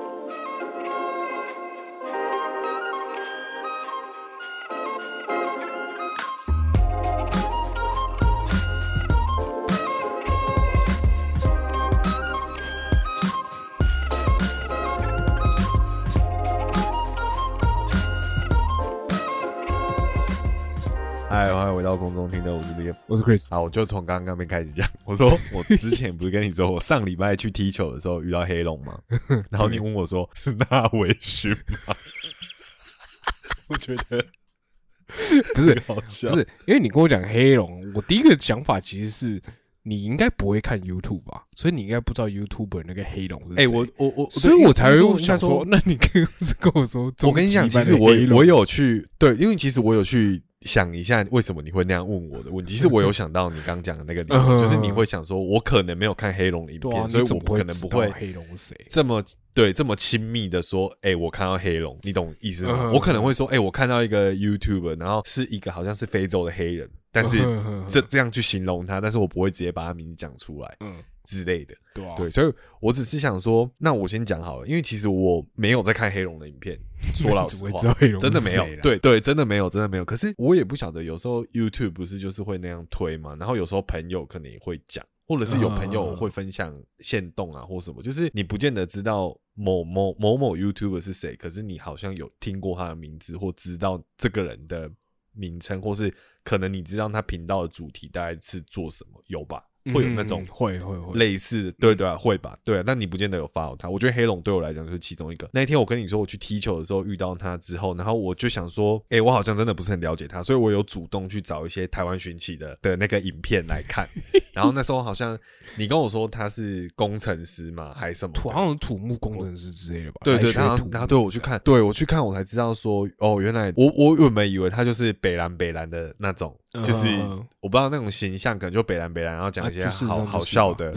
Música 我是 Chris，好，我就从刚刚那边开始讲。我说我之前不是跟你说，我上礼拜去踢球的时候遇到黑龙吗？然后你问我说是纳维逊吗？我觉得不是好笑，不是，因为你跟我讲黑龙，我第一个想法其实是你应该不会看 YouTube 吧，所以你应该不知道 YouTuber 那个黑龙是谁。哎、我我我，所以我才会想说，那你跟跟我说，我跟你讲，其实我我有去对，因为其实我有去想一下为什么你会那样问我的问题。其实我有想到你刚讲的那个理由，嗯就是你会想说，我可能没有看黑龙的影片，所以我可能不会黑龙是谁。这么对这么亲密的说，哎、我看到黑龙，你懂意思吗？嗯我可能会说，哎、我看到一个 YouTuber，然后是一个好像是非洲的黑人，但是嗯这这样去形容他，但是我不会直接把他名字讲出来嗯，之类的。对啊，对，所以我只是想说，那我先讲好了，因为其实我没有在看黑龙的影片，说老实话。真的没有。对 对，真的没有，真的没有。可是我也不晓得，有时候 YouTube 不是就是会那样推嘛，然后有时候朋友可能也会讲，或者是有朋友会分享线动啊或什么，就是你不见得知道某某某某 YouTuber 是谁，可是你好像有听过他的名字，或知道这个人的名称，或是可能你知道他频道的主题大概是做什么，有吧？会有那种嗯会会会类似，对对啊，会吧，对啊，但你不见得有 follow 他。我觉得黑龙对我来讲就是其中一个。那一天我跟你说我去踢球的时候遇到他之后，然后我就想说，哎、我好像真的不是很了解他，所以我有主动去找一些台湾寻奇的的那个影片来看。然后那时候好像你跟我说他是工程师嘛，还是什么？土好像土木工程师之类的吧？对对，来学土木然后然后对我去看，对我去看，我才知道说，哦，原来我我原本以为他就是北蓝北蓝的那种，就是嗯我不知道那种形象，可能就北蓝北蓝，然后讲一些好好笑的。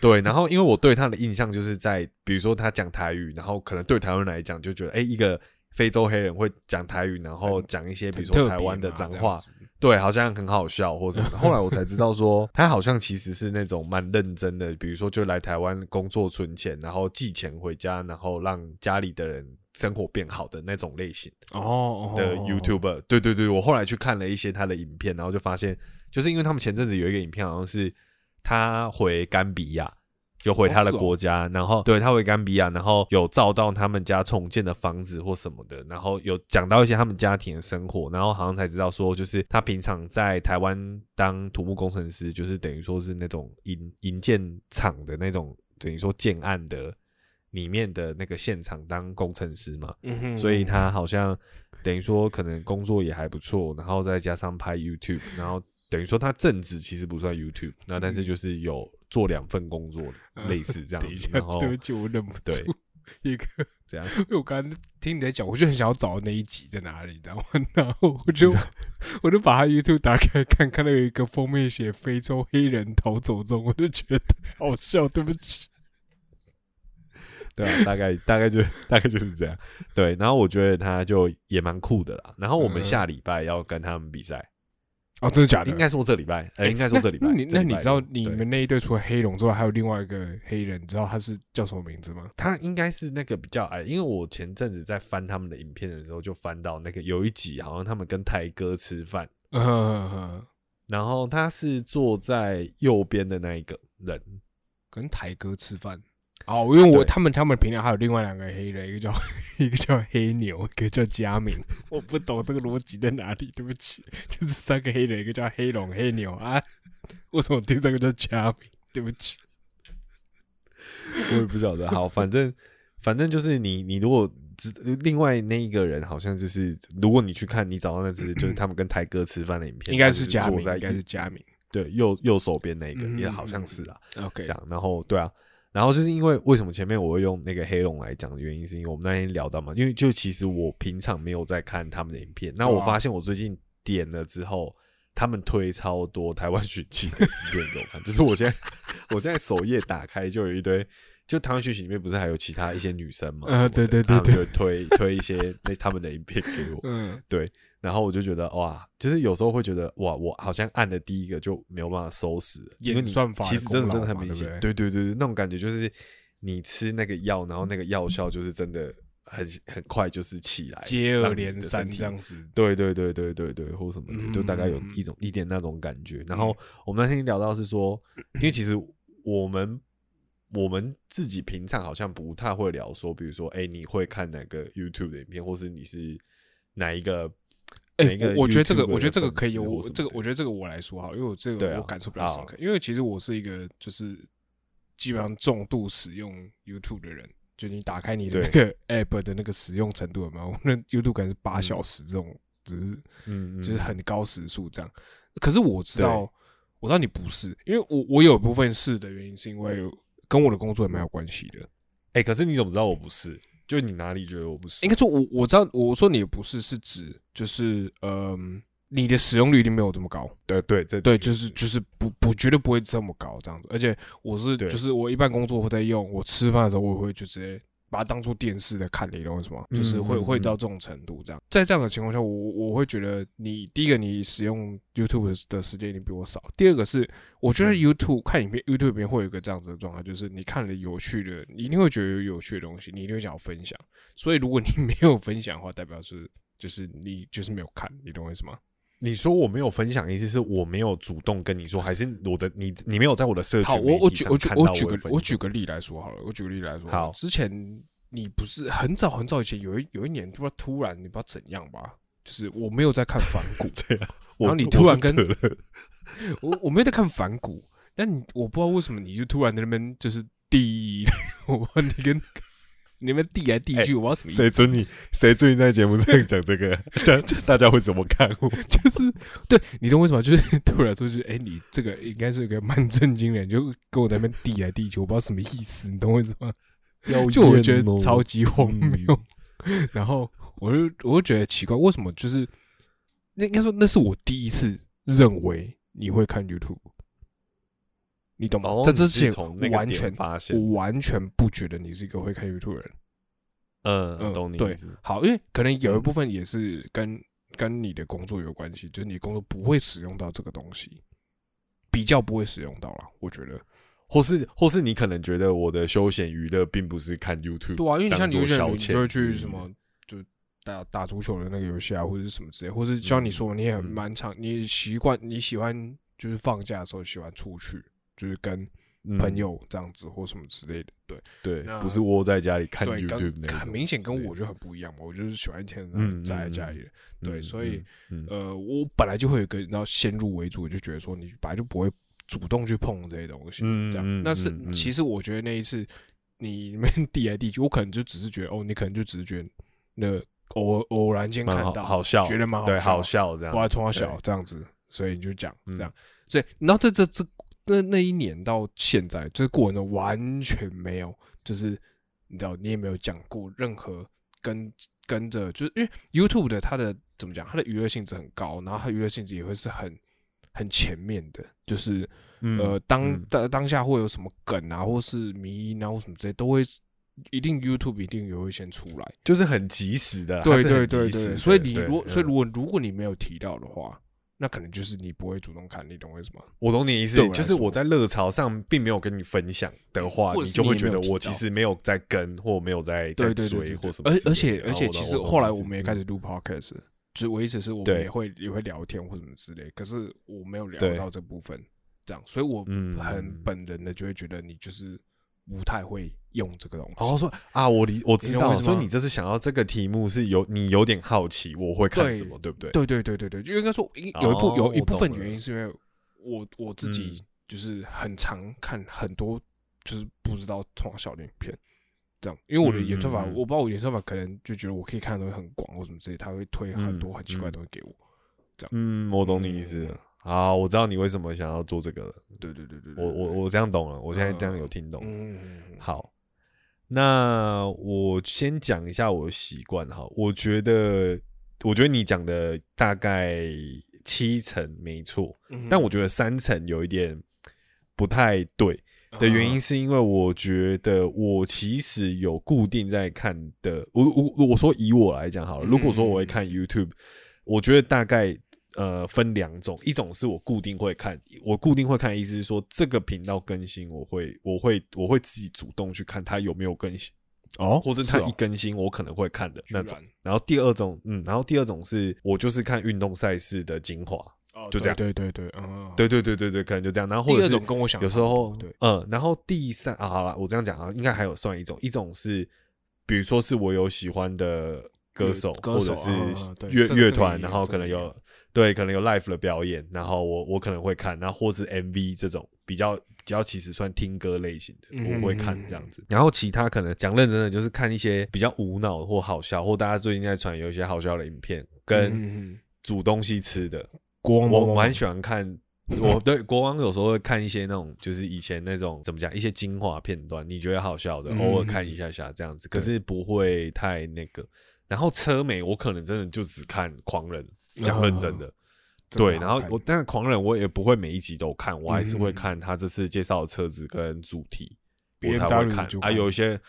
对，然后因为我对他的印象就是在，比如说他讲台语，然后可能对台湾人来讲就觉得，哎，一个非洲黑人会讲台语，然后讲一些比如说台湾的脏话，对，好像很好笑或什么的。后来我才知道说，他好像其实是那种蛮认真的，比如说就来台湾工作存钱，然后寄钱回家，然后让家里的人生活变好的那种类型哦哦的哦 YouTuber。对对对，我后来去看了一些他的影片，然后就发现，就是因为他们前阵子有一个影片，好像是他回甘比亚。就回他的国家，然后对他回甘比亚，然后有照到他们家重建的房子或什么的，然后有讲到一些他们家庭的生活，然后好像才知道说，就是他平常在台湾当土木工程师，就是等于说是那种营营建厂的那种，等于说建案的里面的那个现场当工程师嘛，嗯哼所以他好像等于说可能工作也还不错，然后再加上拍 YouTube，然后等于说他正职其实不算 YouTube，那但是就是有做两份工作，类似这样嗯等一下，，子然后对不起，我忍不对住一个，这样。因为我刚刚听你在讲，我就很想要找那一集在哪里，你知道吗？然后我就我就把他 YouTube 打开看，看到有一个封面写非洲黑人逃走中，我就觉得好笑，对不起。对啊，大概大概就大概就是这样。对，然后我觉得他就也蛮酷的啦。然后我们嗯下礼拜要跟他们比赛，哦，真的假的？应该说这礼拜，呃，应该说这礼拜。那那你这礼拜那你知道你们那一队除了黑龙之外，还有另外一个黑人，你知道他是叫什么名字吗？他应该是那个比较矮，因为我前阵子在翻他们的影片的时候，就翻到那个有一集好像他们跟台哥吃饭，然后他是坐在右边的那一个人，跟台哥吃饭。哦，因为我他们他们平常还有另外两个黑人，一个叫一个叫黑牛，一个叫佳明。我不懂这个逻辑在哪里，对不起，就是三个黑人，一个叫黑龙、黑牛啊。为什么听这个叫佳明？对不起，我也不晓得。好，反正反正就是你你如果只另外那一个人好像就是，如果你去看你找到那只就是他们跟台哥吃饭的影片，应该是佳明，应该是佳明。对右右手边那一个，嗯也好像是啊。OK，这样，然后对啊，然后就是因为为什么前面我会用那个黑龙来讲的原因，是因为我们那天聊到嘛，因为就其实我平常没有在看他们的影片，那我对啊发现我最近点了之后，他们推超多台湾寻奇的影片给我看，就是我现在我现在首页打开就有一堆。就台湾讯息里面不是还有其他一些女生嘛？呃什么的对对对他们就推推一些那他们的影片给我，嗯，然后我就觉得哇，就是有时候会觉得哇，我好像按的第一个就没有办法收拾，因为你算法其实真的真的很明显，对对对对对，那种感觉就是你吃那个药，然后那个药效就是真的很很快就是起来，接二连三这样子。对对对对对对，或什么的，就大概有嗯一种一点那种感觉。然后我们那天聊到是说，因为其实我们我们自己平常好像不太会聊说，比如说，哎，你会看哪个 YouTube 的影片，或是你是哪一个？哎、我我觉得这个，我觉得这个可以由我这个，我觉得这个我来说哈，因为我这个啊我感触比较深好刻。因为其实我是一个就是基本上重度使用 YouTube 的人，就你打开你的那个 App 的那个使用程度有没有？我那 YouTube 可能是八嗯小时这种，只是嗯，嗯就是很高时速这样。可是我知道，我知道你不是，因为我我有一部分是的原因是因为跟我的工作也蛮有关系的。哎，可是你怎么知道我不是？就你哪里觉得我不是应？该说我我知道，我说你不是是指就是嗯、你的使用率一定没有这么高。对对，这对，就是就是不不绝对不会这么高这样子，而且我是就是我一般工作会在用，我吃饭的时候我也会就直接把它当做电视在看，你懂我意思吗？就是会会到这种程度这样，在这样的情况下，我我会觉得你第一个你使用 YouTube 的的时间一定比我少，第二个是我觉得嗯。YouTube 看影片 YouTube 里面会有一个这样子的状态，就是你看了有趣的，你一定会觉得有有趣的东西，你一定会想要分享，所以如果你 没有分享的话，代表是就是你就是没有看，你懂我意思吗？你说我没有分享，意思是我没有主动跟你说，还是我的你你没有在我的社群好，我我举我举我举个我举个例来说好了，我举个例来说。好之前你不是很早很早以前有一有一年，不知道突然你不知道怎样吧，就是我没有在看反骨，然后你突然跟我我我没有在看反骨，但你我不知道为什么你就突然在那边就是递，我你跟你们递来递去，我不知道什么意思谁，准你谁准你在节目上讲这个？讲就是大家会怎么看我？就是对你懂为什么？就是 对我来说，就是哎、你这个应该是个蛮震惊的人，就跟我在那边递来递去，我不知道什么意思，你懂我意思吗？就我觉得超级荒谬。然后我就我就觉得奇怪，为什么就是那应该说那是我第一次认为你会看 YouTube，你懂吗？哦在这之前完全发现我完全不觉得你是一个会看 YouTube 的人。嗯，嗯懂你意思。好，因为可能有一嗯部分也是跟跟你的工作有关系，就是你工作不会使用到这个东西，比较不会使用到啦，我觉得。或是或是你可能觉得我的休闲娱乐并不是看 YouTube，对啊，因为你像你有些人，你就会去什么就打打足球的那个游戏啊，或者是什么之类，或是像你说，你也很嗯蛮常，你习惯你喜欢就是放假的时候喜欢出去，就是跟嗯朋友这样子或什么之类的，对对，不是窝在家里看对，YouTube 那很明显跟我就很不一样嘛，我就是喜欢一天嗯宅在嗯家里，对，嗯所以。呃，我本来就会有一个然后先入为主，就觉得说你本来就不会主动去碰这些东西，这样。嗯嗯那是其实我觉得那一次你们 递来递去，我可能就只是觉得哦，你可能就只是觉得那偶偶然间看到，好笑，觉得蛮好对，好笑，这样不。爱从小对这样子，所以你就讲嗯这样。所以，然后这这这那那一年到现在，就是过程中完全没有，就是你知道，你也没有讲过任何跟跟着，就是因为 YouTube 的它的怎么讲，它的娱乐性质很高，然后它娱乐性质也会是很很前面的，就是嗯呃，当嗯当当下会有什么梗啊，或是迷音啊，或什么之类，都会一定 YouTube 一定也会先出来。就是很及时的，对对对对，所以你如所以嗯如果如果你没有提到的话，那可能就是你不会主动看，你懂我意思吗？我懂你意思就是我在热潮上并没有跟你分享的话，你就会觉得我其实没有在跟或没有在在对对对追或什么。而而且哦而且，其实后来我们也开嗯始录 podcast，就是我意思是我们也会也会聊天或什么之类，可是我没有聊到这部分，这样，所以我嗯很本能的就会觉得你就是不太会用这个东西。然后说啊，我理我知道，所以你这次想要这个题目是有你有点好奇我会看什么，对不对？对对对对对，就应该说应有一部有一部分原因是因为我我自己就是很常看很多就是不知道从小的影片，这样，因为我的嗯演算法，嗯嗯我不知道我演算法可能就觉得我可以看的东西很广或什么之类，他会推很多嗯很奇怪的嗯东西给我。嗯，我懂你意思了。好，我知道你为什么想要做这个了。对对对对，对我我我这样懂了，我现在这样有听懂。嗯嗯嗯嗯好，那我先讲一下我的习惯哈。我觉得，我觉得你讲的大概七成没错，嗯但我觉得三成有一点不太对的原因，是因为我觉得我其实有固定在看的。我我我说以我来讲好了，如果说我会看 YouTube，我觉得大概呃分两种，一种是我固定会看，我固定会看的意思是说这个频道更新，我会我会我会自己主动去看它有没有更新，哦，或是它哦一更新我可能会看的那种然。然后第二种，嗯，然后第二种是我就是看运动赛事的精华，哦就这样对对对对，嗯，对对对对对，可能就这样。然后或者是第二种跟我想有时候对，嗯，然后第三啊，好了，我这样讲啊，应该还有算一种，一种是比如说是我有喜欢的歌手，或者是乐乐团，然后可能有对，可能有 live 的表演，然后我我可能会看，然后或是 MV 这种比较比较其实算听歌类型的，嗯我会看这样子。然后其他可能讲认真的，就是看一些比较无脑或好笑，或大家最近在传有一些好笑的影片，跟煮东西吃的，国王我蛮喜欢看。我对国王有时候会看一些那种，就是以前那种怎么讲，一些精华片段，你觉得好笑的，嗯偶尔看一下下这样子，可是不会太那个。然后车美，我可能真的就只看狂人，讲认真的，对。然后我，但是狂人我也不会每一集都看，我还是会嗯看他这次介绍的车子跟主题，我才会看啊。有一些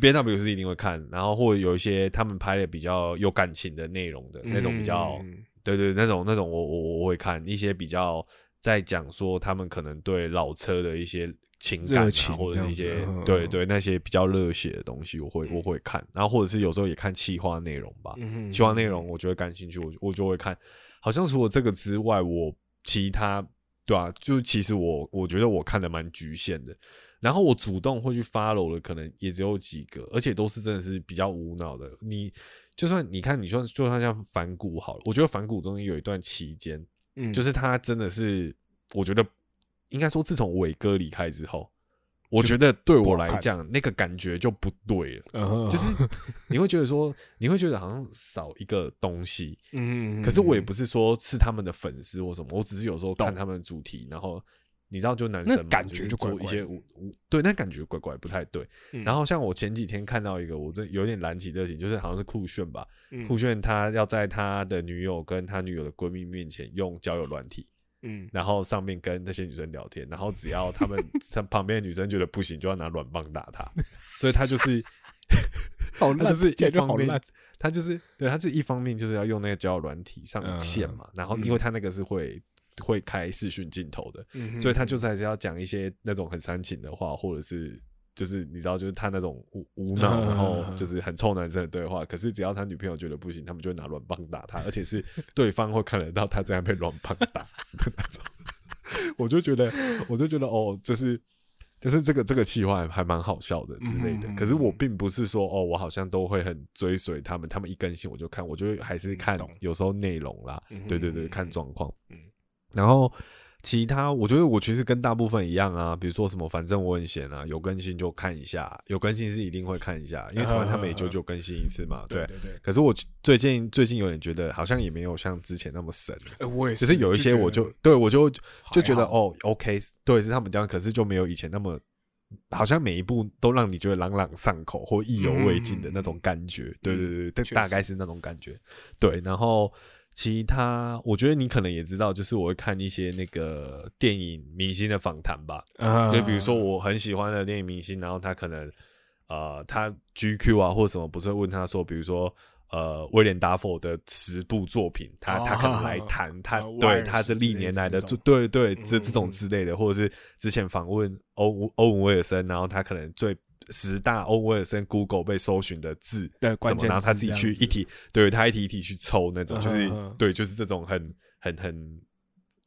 B N W 是一定会看，然后或者有一些他们拍的比较有感情的内容的那种比较。嗯对对，那种那种我我我会看一些比较在讲说他们可能对老车的一些情感啊，情或者是一些对对那些比较热血的东西，我会我会看，然后或者是有时候也看企划内容吧，嗯企划内容我觉得感兴趣，我我就会看。好像除了这个之外，我其他对啊，就其实我我觉得我看的蛮局限的。然后我主动会去 follow 的，可能也只有几个，而且都是真的是比较无脑的。你就算你看，你算就算像反骨好了，我觉得反骨中间有一段期间，嗯就是他真的是，我觉得应该说，自从伟哥离开之后，我觉得对我来讲，那个感觉就不对了。嗯就是你会觉得说，你会觉得好像少一个东西。嗯，可是我也不是说是他们的粉丝或什么，我只是有时候看他们的主题，然后你知道，就男生嘛感觉是就一些无无对，那感觉怪怪不太对。嗯然后像我前几天看到一个，我这有点燃起热情，就是好像是酷炫吧，嗯酷炫他要在他的女友跟他女友的闺蜜面前用交友软体，嗯。然后上面跟那些女生聊天，然后只要他们 旁边的女生觉得不行，就要拿软棒打他，所以他就是 好他就是感一方面他就是对他就一方面就是要用那个交友软体上线嘛，然后因为他那个是会会开视讯镜头的，嗯所以他就是还是要讲一些那种很煽情的话，或者是就是你知道，就是他那种无无脑，嗯然后就是很臭男生的对话。可是只要他女朋友觉得不行，他们就会拿软棒打他，而且是 对方会看得到他这样被软棒打的那种。我就觉得，我就觉得哦，就是。就是这个这个气话还蛮好笑的之类的，嗯可是我并不是说哦，我好像都会很追随他们，他们一更新我就看，我就还是看有时候内容啦，嗯对对对，嗯看状况。嗯然后其他，我觉得我其实跟大部分一样啊，比如说什么，反正我很闲啊，有更新就看一下，有更新是一定会看一下，因为台湾他每周就更新一次嘛，对。对对，可是我最近最近有点觉得，好像也没有像之前那么神，哎，我也只是有一些我就对我就就觉得哦，OK，对，是他们这样，可是就没有以前那么。好像每一步都让你觉得朗朗上口或意犹未尽的那种感觉，对对对大概是那种感觉。对，然后其他我觉得你可能也知道，就是我会看一些那个电影明星的访谈吧，啊就比如说我很喜欢的电影明星，然后他可能呃他 GQ 啊或什么不是会问他说，比如说。呃，威廉达佛的十部作品，他他可能 来谈他呃对他这历年来的对对这嗯这种之类的，或者是之前访问欧欧文威尔森，然后他可能最十大欧文威尔森 Google 被搜寻的字，对关键然后他自己去一题，对他一题一题去抽那种，就是对，就是这种很很很，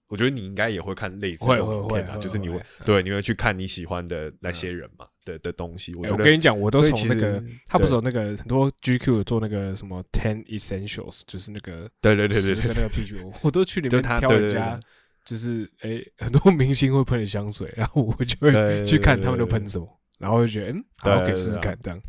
我觉得你应该也会看类似会这种影片啊，就是你会会对你会去看你喜欢的那些人嘛的的东西，我哎觉得我跟你讲，我都从那个他不是有那个很多 GQ 有做那个什么 Ten Essentials，就是那个对对对对对那个 P G，我都去里面他挑人家就是哎很多明星会喷的香水，然后我就会去看他们都喷什么，然后就觉得嗯，好可以试试看这样。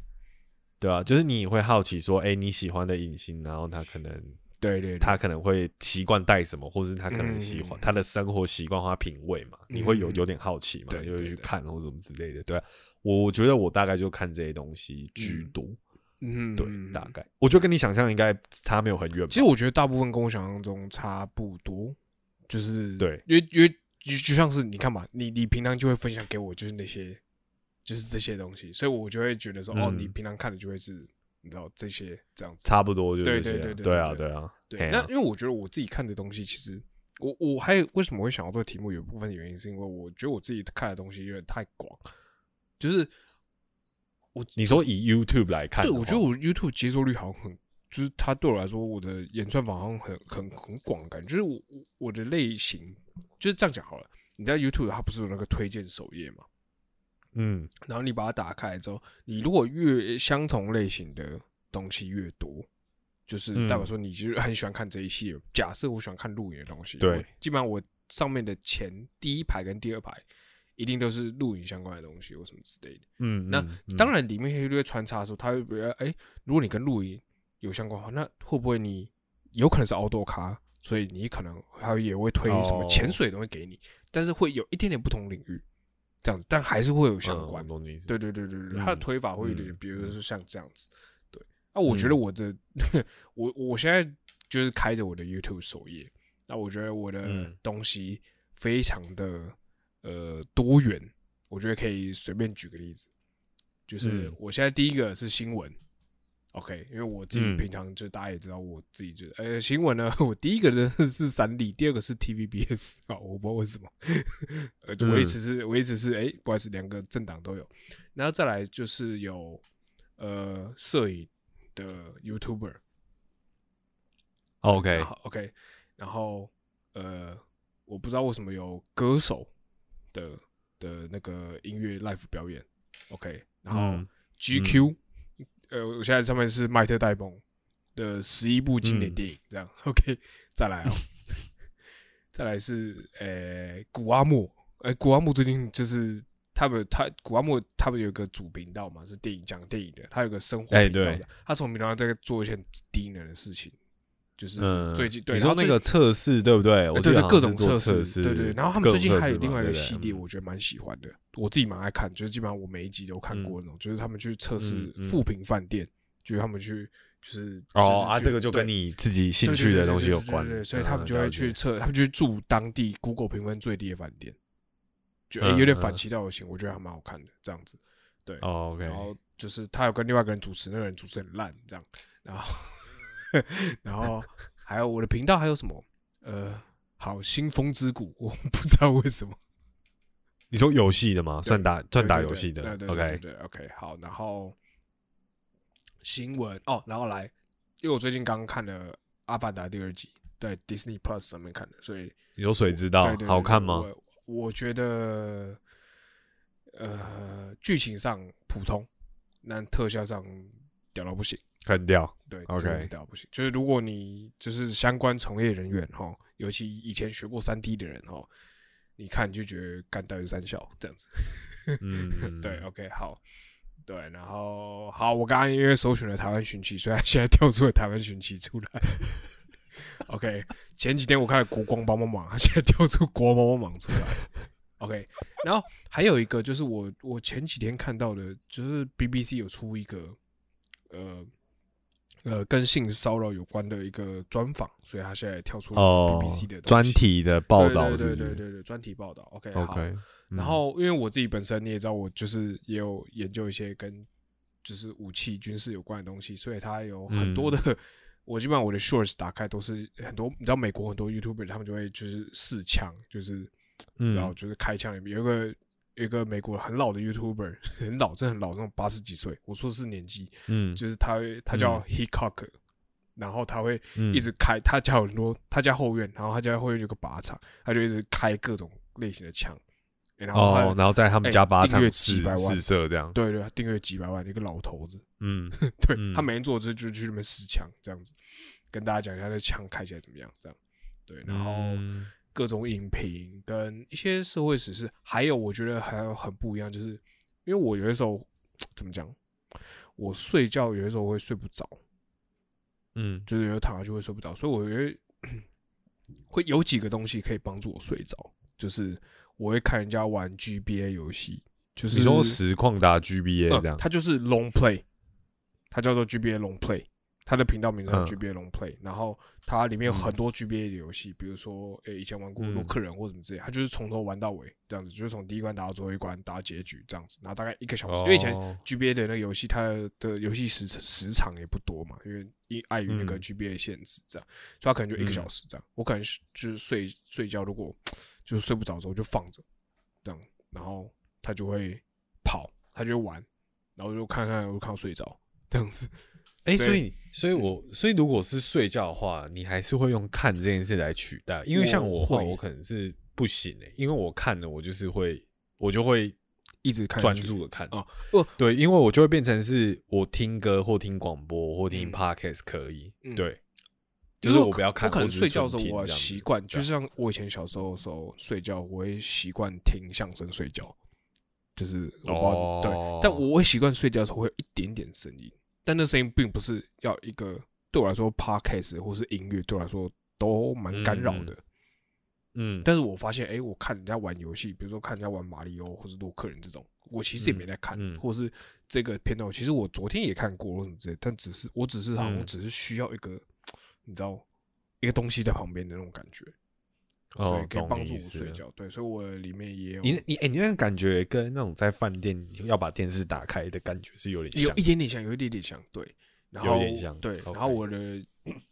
对啊，就是你会好奇说，哎，你喜欢的影星，然后他可能对对，对。他可能会习惯戴什么，或是他可能喜欢嗯他的生活习惯或他品味嘛，你会有嗯有点好奇嘛，对就会去看或什么之类的。对啊，我我觉得我大概就看这些东西居多，嗯，对嗯，大概。我觉得跟你想象应该差没有很远吧。其实我觉得大部分跟我想象中差不多，就是对。因为因为就就像是你看嘛，你你平常就会分享给我，就是那些就是这些东西，所以我就会觉得说，哦，嗯你平常看的就会是你知道这些这样子。差不多就对这些对对对对啊对对啊，对，那因为我觉得我自己看的东西，其实我我还有为什么会想到这个题目，有一部分原因是因为我觉得我自己看的东西有点太广，就是我你说以 YouTube 来看对，我觉得我 YouTube 接受率好像很，就是它对我来说，我的演算法好像很很很广感觉，就是我我我的类型就是这样讲好了。你在 YouTube 它不是有那个推荐首页嘛？嗯。然后你把它打开之后，你如果越相同类型的东西越多，就是嗯。代表说你就是很喜欢看这一系列。假设我喜欢看露营的东西，对。基本上我上面的前第一排跟第二排一定都是露营相关的东西或什么之类的。嗯，那嗯。嗯当然里面会会穿插的时候，它会比如哎，如果你跟露营有相关的话，那会不会你有可能是 outdoor 咖，所以你可能还也会推什么哦潜水的东西给你，但是会有一点点不同领域这样子，但还是会有相嗯关对对对对对，嗯它的推法会有点，嗯比如说像这样子。对，那我觉得我的我我现在就是开着我的 YouTube 首页，那我觉得我的嗯。东西非常的呃多元，我觉得可以随便举个例子，就是嗯。我现在第一个是新闻。OK，因为我自己嗯。平常就大家也知道，我自己就呃新闻呢，我第一个呢是三立，第二个是 TVBS 啊，我不知道为什么，呃，就我一直是我一直是哎、不好意思，两个政党都有，然后再来就是有呃摄影的 YouTuber，OK，好 OK，然后呃我不知道为什么有歌手的的那个音乐 live 表演，OK，然后嗯。GQ，、呃，我现在上面是麦特戴蒙的十一部经典嗯。电影，这样 OK，再来哦，再来是呃古阿莫，呃古阿莫最近就是他们他古阿莫他们有个主频道嘛，是电影讲电影的，他有个生活哎频道的，他从频道在做一些很低能的事情，就是嗯，最近对，你说那然后最个测试对不对？我呃对对，各种测试，对对。然后他们最近还有另外一个系列，我觉得蛮喜欢的，我自己蛮爱看，就是基本上我每一集都看过那种，就是他们去测试富平饭店，就是他们去就是哦啊，这个就跟你自己兴趣的东西有关对所以他们就会去测，他们就去住当地 Google 评分最低的饭店，就、有点反嗯其道而行，我觉得还蛮好看的这样子。对，哦，OK，然后就是他有跟另外一个人主持，那个人主持很烂，这样，然后 然后还有我的频道还有什么？呃，好，新风之谷，我不知道为什么你说游戏的吗？算打算打游戏的对对对，OK，对对，OK，好，然后新闻哦，然后来，因为我最近刚看了《阿凡达》第二集，在 Disney Plus 上面看的，所以你说水知道好看吗？我我觉得，呃，剧情上普通，但特效上屌到不行。很屌，对 OK 真的是屌到不行。就是如果你就是相关从业人员哈，尤其以前学过三 D 的人哈，你看就觉得干到底是三小这样子。嗯，对，OK，好，对，然后好，我刚刚因为搜寻了台湾寻奇，所以他现在跳出了台湾寻奇出来。OK，前几天我看了国光帮帮忙，他现在跳出国光帮帮忙出来。OK，然后还有一个就是我我前几天看到的，就是 BBC 有出一个呃呃跟性骚扰有关的一个专访，所以他现在跳出了哦 BBC 的，专西题的报道对对对对专题报道。OK，好？OK，然后，因为我自己本身你也知道，我就是也有研究一些跟就是武器、军事有关的东西，所以它有很多的。嗯 我基本上我的 shorts 打开都是很多，你知道美国很多 YouTuber 他们就会就是试枪，就是你知道嗯就是开枪里面有一个有一个美国很老的 YouTuber，很老，真的很老，那种八十几岁，我说的是年纪，嗯，就是他他叫嗯。Hickok，、然后他会嗯。一直开，他家有很多，他家后院，然后他家后院有个靶场，他就一直开各种类型的枪，然后哦，然后在他们哎家靶场订阅几试百万试射这样，对对，订阅几百万的一个老头子，嗯 对、嗯他每天做这就去那边试枪，这样子，跟大家讲一下那枪开起来怎么样，这样，对，然后嗯各种影评跟一些社会时事，还有我觉得还有很不一样，就是因为我有的时候怎么讲，我睡觉有的时候会睡不着，嗯。就是有时候躺下去会睡不着，所以我觉得会有几个东西可以帮助我睡着，就是我会看人家玩 GBA 游戏，就是你说实况打 GBA 这样，呃它就是 long play，它叫做 GBA long play，它的频道名称 GBA Long Play，、然后它里面有很多 GBA 的游戏，比如说诶、以前玩过嗯洛克人或什么之类，他就是从头玩到尾这样子，就是从第一关打到最后一关，打到结局这样子，然后大概一个小时，因为以前哦 GBA 的那个游戏，它的游戏时时长也不多嘛，因为因碍于那个嗯 GBA 限制，这样，所以它可能就一个嗯小时这样。我可能是就是睡睡觉，如果就是睡不着的时候就放着，这样，然后他就会跑，他就会玩，然后就看看，我就看到睡着这样子。哎、所以所以所以我所以如果是睡觉的话，你还是会用看这件事来取代，因为像我的话，我可能是不行诶、因为我看了，我就是会，我就会一直看专注的看哦。不对，因为我就会变成是我听歌或听广播或听嗯。Podcast 可以，嗯对，就是我不要看，我可能睡觉的时候，我习惯，就像我以前小时候的时候睡觉，我会习惯听相声睡觉，就是哦对，但我会习惯睡觉的时候会有一点点声音，但那声音并不是要一个对我来说 podcast 或是音乐对我来说都蛮干扰的。嗯，但是我发现，哎、我看人家玩游戏，比如说看人家玩马里奥或是洛克人这种，我其实也没在看，嗯嗯。或是这个片段，其实我昨天也看过或什么之类，但只是我只是好像嗯。我只是需要一个，你知道，一个东西在旁边的那种感觉，所哦以可以帮助我睡觉。对，所以我里面也有你你哎、你那个感觉跟那种在饭店要把电视打开的感觉是有点有像一点点像，有一点点像，对，然后有点像对，然后我的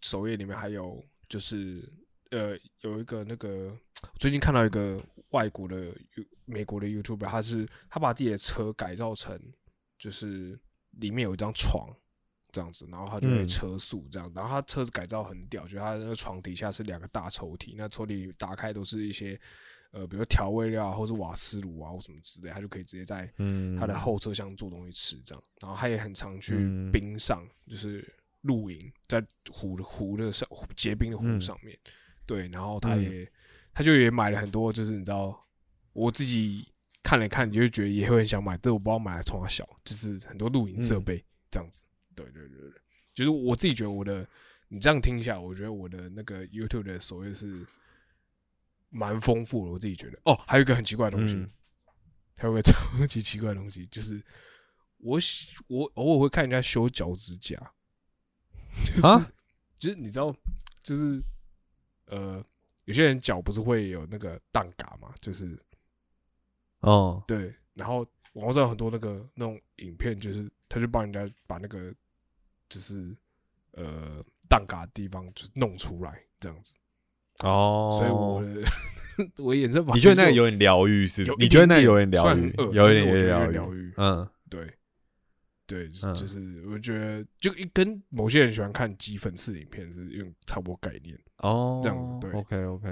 首页里面还有就是呃有一个那个最近看到一个外国的美国的 YouTuber，他是他把自己的车改造成就是里面有一张床。这样子，然后他就会嗯车速这样，然后他车子改造很屌，就是他那个床底下是两个大抽屉，那抽屉打开都是一些呃，比如调味料啊，或是瓦斯炉啊，或什么之类，他就可以直接在嗯他的后车厢做东西吃，这样。然后他也很常去嗯冰上，就是露营，在湖的湖的上结冰的湖嗯上面。对，然后他嗯也、他就也买了很多，就是你知道，我自己看了看，你就会觉得也会很想买，但我不知道买来从哪小，就是很多露营设嗯备这样子。对对对对，就是我自己觉得我的，你这样听一下，我觉得我的那个 YouTube 的首页是蛮丰富的，我自己觉得。哦，还有一个很奇怪的东西，嗯。还有个超级奇怪的东西，就是我喜我偶尔会看人家修脚趾甲，就是、啊？就是你知道，就是呃，有些人脚不是会有那个蛋嘎嘛，就是哦，对，然后网络上有很多那个那种影片，就是他就帮人家把那个就是呃蛋嘎的地方就弄出来这样子，哦，所以我的 我的衍生法，你觉得那个有点疗愈是不是？你觉得那个有点疗愈有一点疗愈嗯，对，对，就嗯。是我觉得就一跟某些人喜欢看鸡粉式影片是用差不多概念。哦，这样子对，OK OK，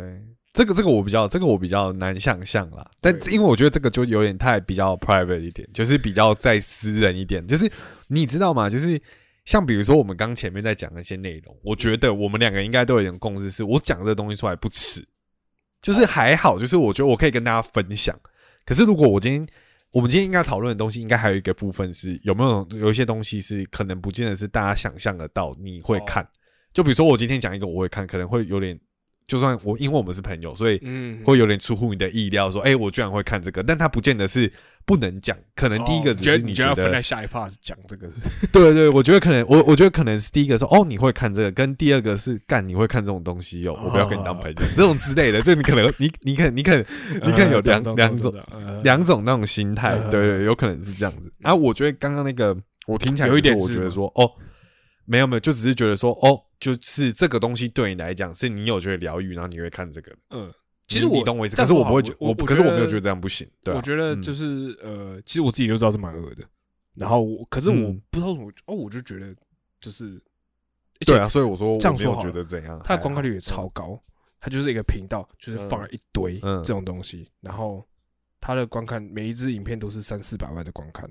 这个这个我比较这个我比较难想象啦，但因为我觉得这个就有点太比较 private 一点，就是比较再私人一点，就是你知道吗？就是像比如说我们刚前面在讲那些内容，我觉得我们两个应该都有一点共识，是我讲这个东西出来不迟，就是还好，就是我觉得我可以跟大家分享。可是如果我今天我们今天应该讨论的东西，应该还有一个部分是有没有有一些东西是可能不见得是大家想象得到你会看。就比如说我今天讲一个我会看，可能会有点，就算我因为我们是朋友，所以嗯，会有点出乎你的意料，说，哎、我居然会看这个，但他不见得是不能讲，可能第一个只是你觉得要分在下一 part 是讲这个是不是，对对，我觉得可能我我觉得可能是第一个说哦你会看这个，跟第二个是干你会看这种东西哦，我不要跟你当朋友这种之类的，就你可能你你可你可能你可能有两 两种两种那种心态，呃对对，有可能是这样子。然后我觉得刚刚那个我听起来有一点我觉得说哦没有没有，就只是觉得说哦就是这个东西对你来讲是你有觉得疗愈，然后你会看这个。嗯，其实我你懂我意思，可是我不会觉我我我可是我没有觉得这样不行，对啊，我觉得嗯。就是呃，其实我自己都知道是蛮恶的，然后我可是我嗯。不知道怎么哦，我就觉得就是对啊，所以我说我这样说好了得怎样，它的观看率也超高，它就是一个频道，就是放了一堆嗯。这种东西，然后它的观看每一支影片都是三四百万的观看，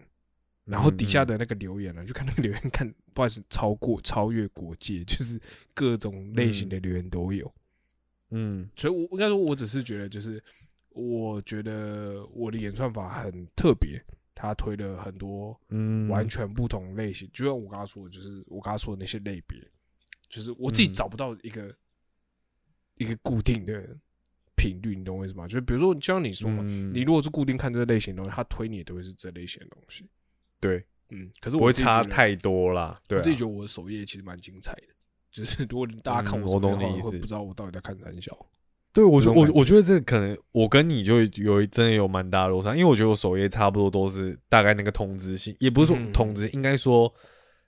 然后底下嗯的那个留言呢，就看那个留言看，不好意思，超过超越国界，就是各种类型的留言都有，嗯所以我应该说，我只是觉得就是我觉得我的演算法很特别，它推了很多嗯。完全不同类型，就像我刚刚说的，就是我刚刚说的那些类别，就是我自己嗯。找不到一个、一个固定的频率，你懂我意思吗？就是比如说，就像你说嘛，嗯。你如果是固定看这个类型的东西，他推你也都会是这类型的东西。对嗯，可是不会我自己觉得差太多啦。对、啊我自，己觉得我的首页其实蛮精彩的，就是如果大家看嗯我首页的话，我懂你意思会不知道我到底在看三小。对我觉我我觉得这可能我跟你就有一真的有蛮大的落差，因为我觉得我首页差不多都是大概那个通知性，也不是说嗯通知，应该说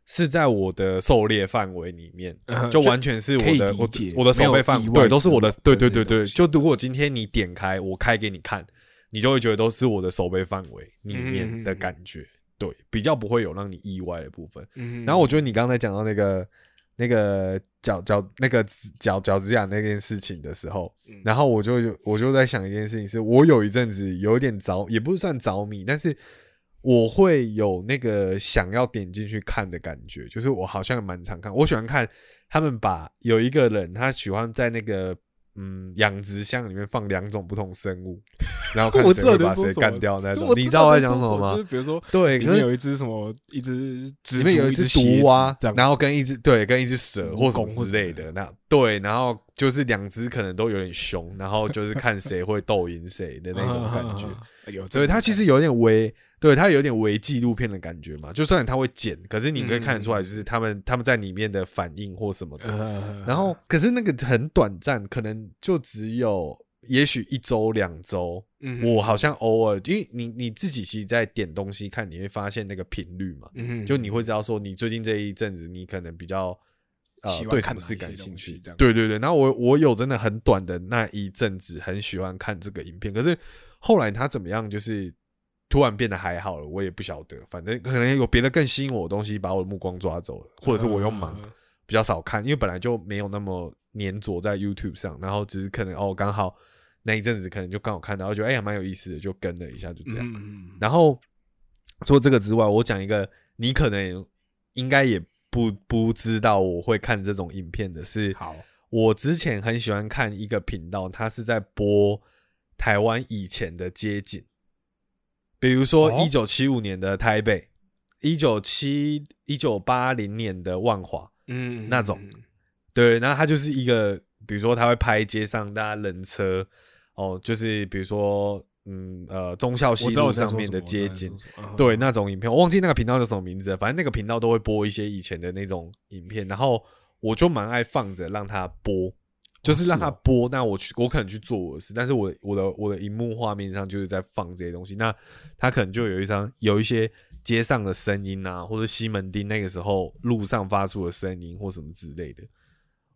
是在我的狩猎范围里面，嗯就完全是我的我我的手背范没有意外对，都是我的，对对对对。就如果今天你点开我开给你看，你就会觉得都是我的手背范围里面的感觉，对，比较不会有让你意外的部分。嗯然后我觉得你刚才讲到那个那个脚脚那个脚脚趾甲那件事情的时候，嗯然后我就我就在想一件事情，是我有一阵子有点着，也不是算着迷，但是我会有那个想要点进去看的感觉，就是我好像蛮常看，我喜欢看他们把有一个人他喜欢在那个。嗯，养殖箱里面放两种不同生物，然后看谁会把谁干掉那种。你知道我在在讲什么吗就是？比如说，对，里面有一只什么，一只里面有一只只蝎毒蛙然后跟一只对，跟一只蛇或什么之类的。那对，然后就是两只可能都有点凶，然后就是看谁会斗赢谁的那种感觉。啊。有这所以它其实有点微，对它有点微纪录片的感觉嘛。就虽然它会剪，可是你可以看得出来，就是他们他们在里面的反应或什么的。呃然后，可是那个很短暂，可能就只有也许一周两周。嗯我好像偶尔，因为你你自己其实在点东西看，你会发现那个频率嘛。嗯就你会知道说，你最近这一阵子，你可能比较呃对什么事感兴趣这样。对对对，然后我我有真的很短的那一阵子很喜欢看这个影片，可是后来他怎么样，就是突然变得还好了，我也不晓得。反正可能有别的更吸引我的东西把我的目光抓走了，或者是我又忙嗯比较少看，因为本来就没有那么粘着在 YouTube 上，然后只是可能哦刚好那一阵子可能就刚好看到，觉得哎呀蛮有意思的，就跟了一下，就这样。然后除了这个之外，我讲一个你可能应该也不不知道我会看这种影片的是，好，我之前很喜欢看一个频道，它是在播台湾以前的街景，比如说哦。一九七五年的台北，一九七一九八零年的万华，嗯那种。对，然后它就是一个，比如说他会拍街上大家人车，哦，就是比如说嗯呃忠孝西路上面的街景。对，那种影片，我忘记那个频道叫什么名字了，反正那个频道都会播一些以前的那种影片，然后我就蛮爱放着让它播，就是让它是哦播。那我去，我可能去做我的事，但是我我的我的荧幕画面上就是在放这些东西。那它可能就有一张有一些街上的声音啊，或者西门町那个时候路上发出的声音或什么之类的，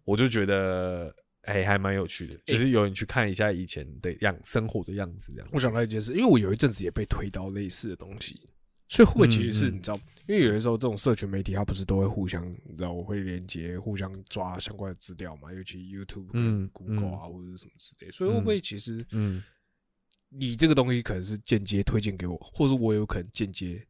我就觉得哎、还蛮有趣的，就是有人去看一下以前的样生活的样子这样。我想到一件事，因为我有一阵子也被推到类似的东西，所以会不会其实是你知道，因为有的时候这种社群媒体它不是都会互相，你知道，我会连接互相抓相关的资料嘛，尤其 YouTube Google 啊、或者是什么之类，所以会不会其实嗯，你这个东西可能是间接推荐给我，或者我有可能间接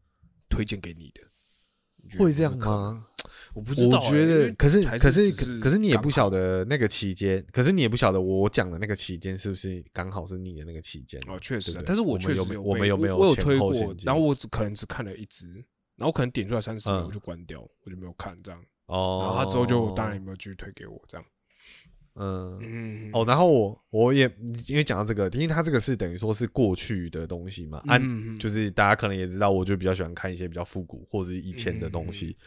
推荐给你的？会这样？吗？我不知道欸、我觉，得可是还可是可可是你也不晓得那个期间，可是你也不晓得我讲的那个期间是不是刚好是你的那个期间哦，确实但是我确实有没有我们有没有我有推过然后我只可能只看了一支，然后可能点出来三十秒嗯我就关掉，我就没有看这样。哦，然后他之后就当然也没有继续推给我这样。嗯嗯，哦，然后我我也因为讲到这个，因为它这个是等于说是过去的东西嘛，按、嗯就是大家可能也知道，我就比较喜欢看一些比较复古或者是以前的东嗯西。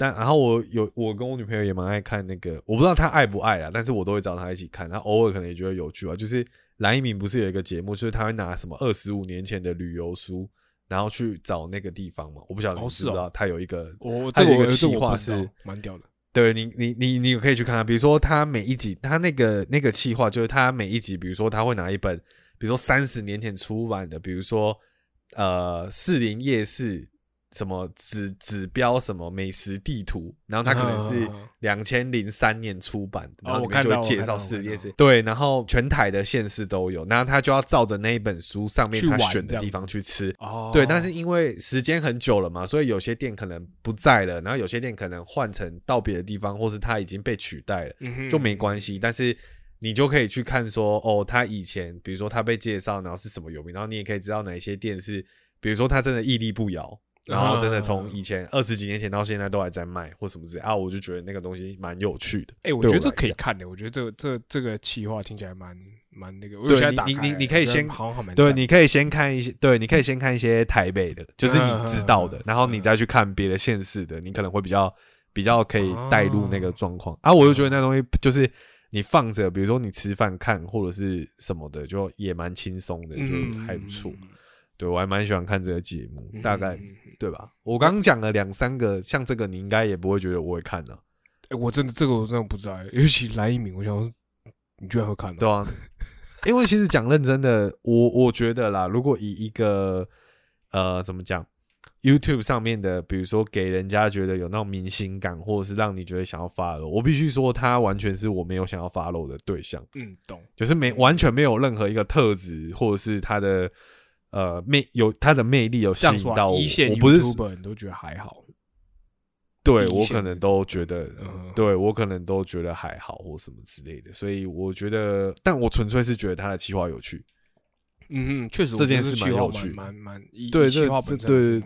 但然后我有我跟我女朋友也蛮爱看那个，我不知道她爱不爱啦，但是我都会找她一起看。她偶尔可能也觉得有趣吧。就是蓝一鸣不是有一个节目，就是他会拿什么二十五年前的旅游书，然后去找那个地方嘛。我不晓得你知不知道，他有一个我它有一个这个我这企划是蛮屌的。对你，你你你可以去看看，比如说他每一集，他那个那个计划，就是他每一集，比如说他会拿一本，比如说三十年前出版的，比如说呃士林夜市什么指指标什么美食地图，然后它可能是两千零三年出版的，然后里面就会介绍看到我看到士林夜市我看，对，然后全台的县市都有，然后他就要照着那一本书上面他选的地方去吃，哦对，但是因为时间很久了嘛，所以有些店可能不在了，然后有些店可能换成到别的地方，或是它已经被取代了，嗯就没关系。但是你就可以去看说，哦，他以前比如说他被介绍，然后是什么有名，然后你也可以知道哪一些店是，比如说他真的屹立不摇。然后真的从以前二十几年前到现在都还在卖或什么之类啊，我就觉得那个东西蛮有趣的。哎，我觉得这可以看的，我觉得这个这这个企划听起来蛮蛮那个。我有现在打你你你可以先好好对，你可以先看一些，对，你可以先看一些台北的，就是你知道的然后你再去看别的县市的，你可能会比较比较可以带入那个哦状况。啊，我就觉得那东西就是你放着，比如说你吃饭看或者是什么的，就也蛮轻松的，就嗯还不错。对我还蛮喜欢看这个节目，嗯大概对吧？我刚刚讲了两三个，像这个你应该也不会觉得我会看的，哎，我真的这个我真的不知道，尤其蓝一鸣，我想说你居然会看哦对啊，因为其实讲认真的，我我觉得啦，如果以一个呃怎么讲，YouTube 上面的，比如说给人家觉得有那种明星感，或者是让你觉得想要 follow，我必须说他完全是我没有想要 follow 的对象，嗯，懂。就是没完全没有任何一个特质，或者是他的呃魅有他的魅力有吸引到我，一线我不是你都觉得还好，对我可能都觉得对我可能都觉得还好或什么之类的，所以我觉得，但我纯粹是觉得他的企划有趣。嗯嗯，确实这件事蛮有趣蛮蛮以对这这对。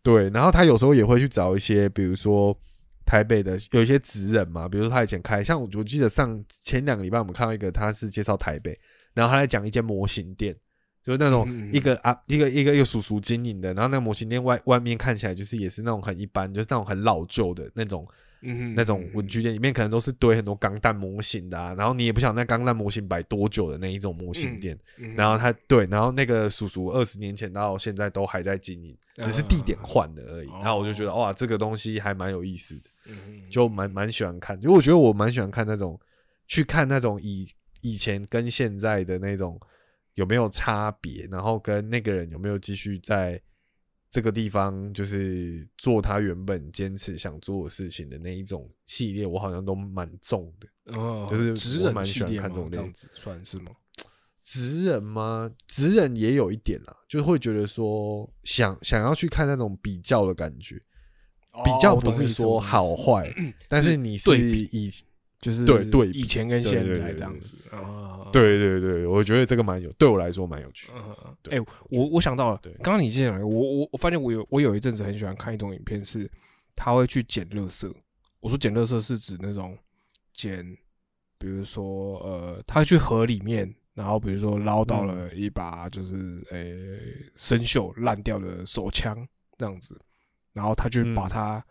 对，然后他有时候也会去找一些，比如说台北的有一些职人嘛，比如说他以前开，像我我记得上前两个礼拜我们看到一个，他是介绍台北，然后他在讲一间模型店，就是那种一个啊一个一个一个叔叔经营的，然后那个模型店外外面看起来就是也是那种很一般，就是那种很老旧的那种嗯，那种文具店，里面可能都是堆很多钢弹模型的啊，然后你也不晓得那钢弹模型摆多久的那一种模型店，嗯，然后他对，然后那个叔叔二十年前到现在都还在经营，只是地点换了而已。哦然后我就觉得哇，这个东西还蛮有意思的，就蛮蛮喜欢看。因为我觉得我蛮喜欢看那种，去看那种以以前跟现在的那种有没有差别，然后跟那个人有没有继续在这个地方就是做他原本坚持想做的事情的那一种系列，我好像都蛮重的。哦，就是职我蛮喜欢看这种类吗这样子算是吗？职人吗？职人也有一点啦，就会觉得说想想要去看那种比较的感觉，比较不是说好坏，但是你是以就是对对以前跟现在这样子啊。对对对，我觉得这个蛮有，对我来说蛮有趣。嗯，哎、对我我想到了，刚刚你讲的，我我我发现我有我有一阵子很喜欢看一种影片，是他会去捡垃圾。我说捡垃圾是指那种捡，比如说呃，他去河里面，然后比如说捞到嗯了一把就是诶、生锈烂掉的手枪这样子，然后他就嗯把它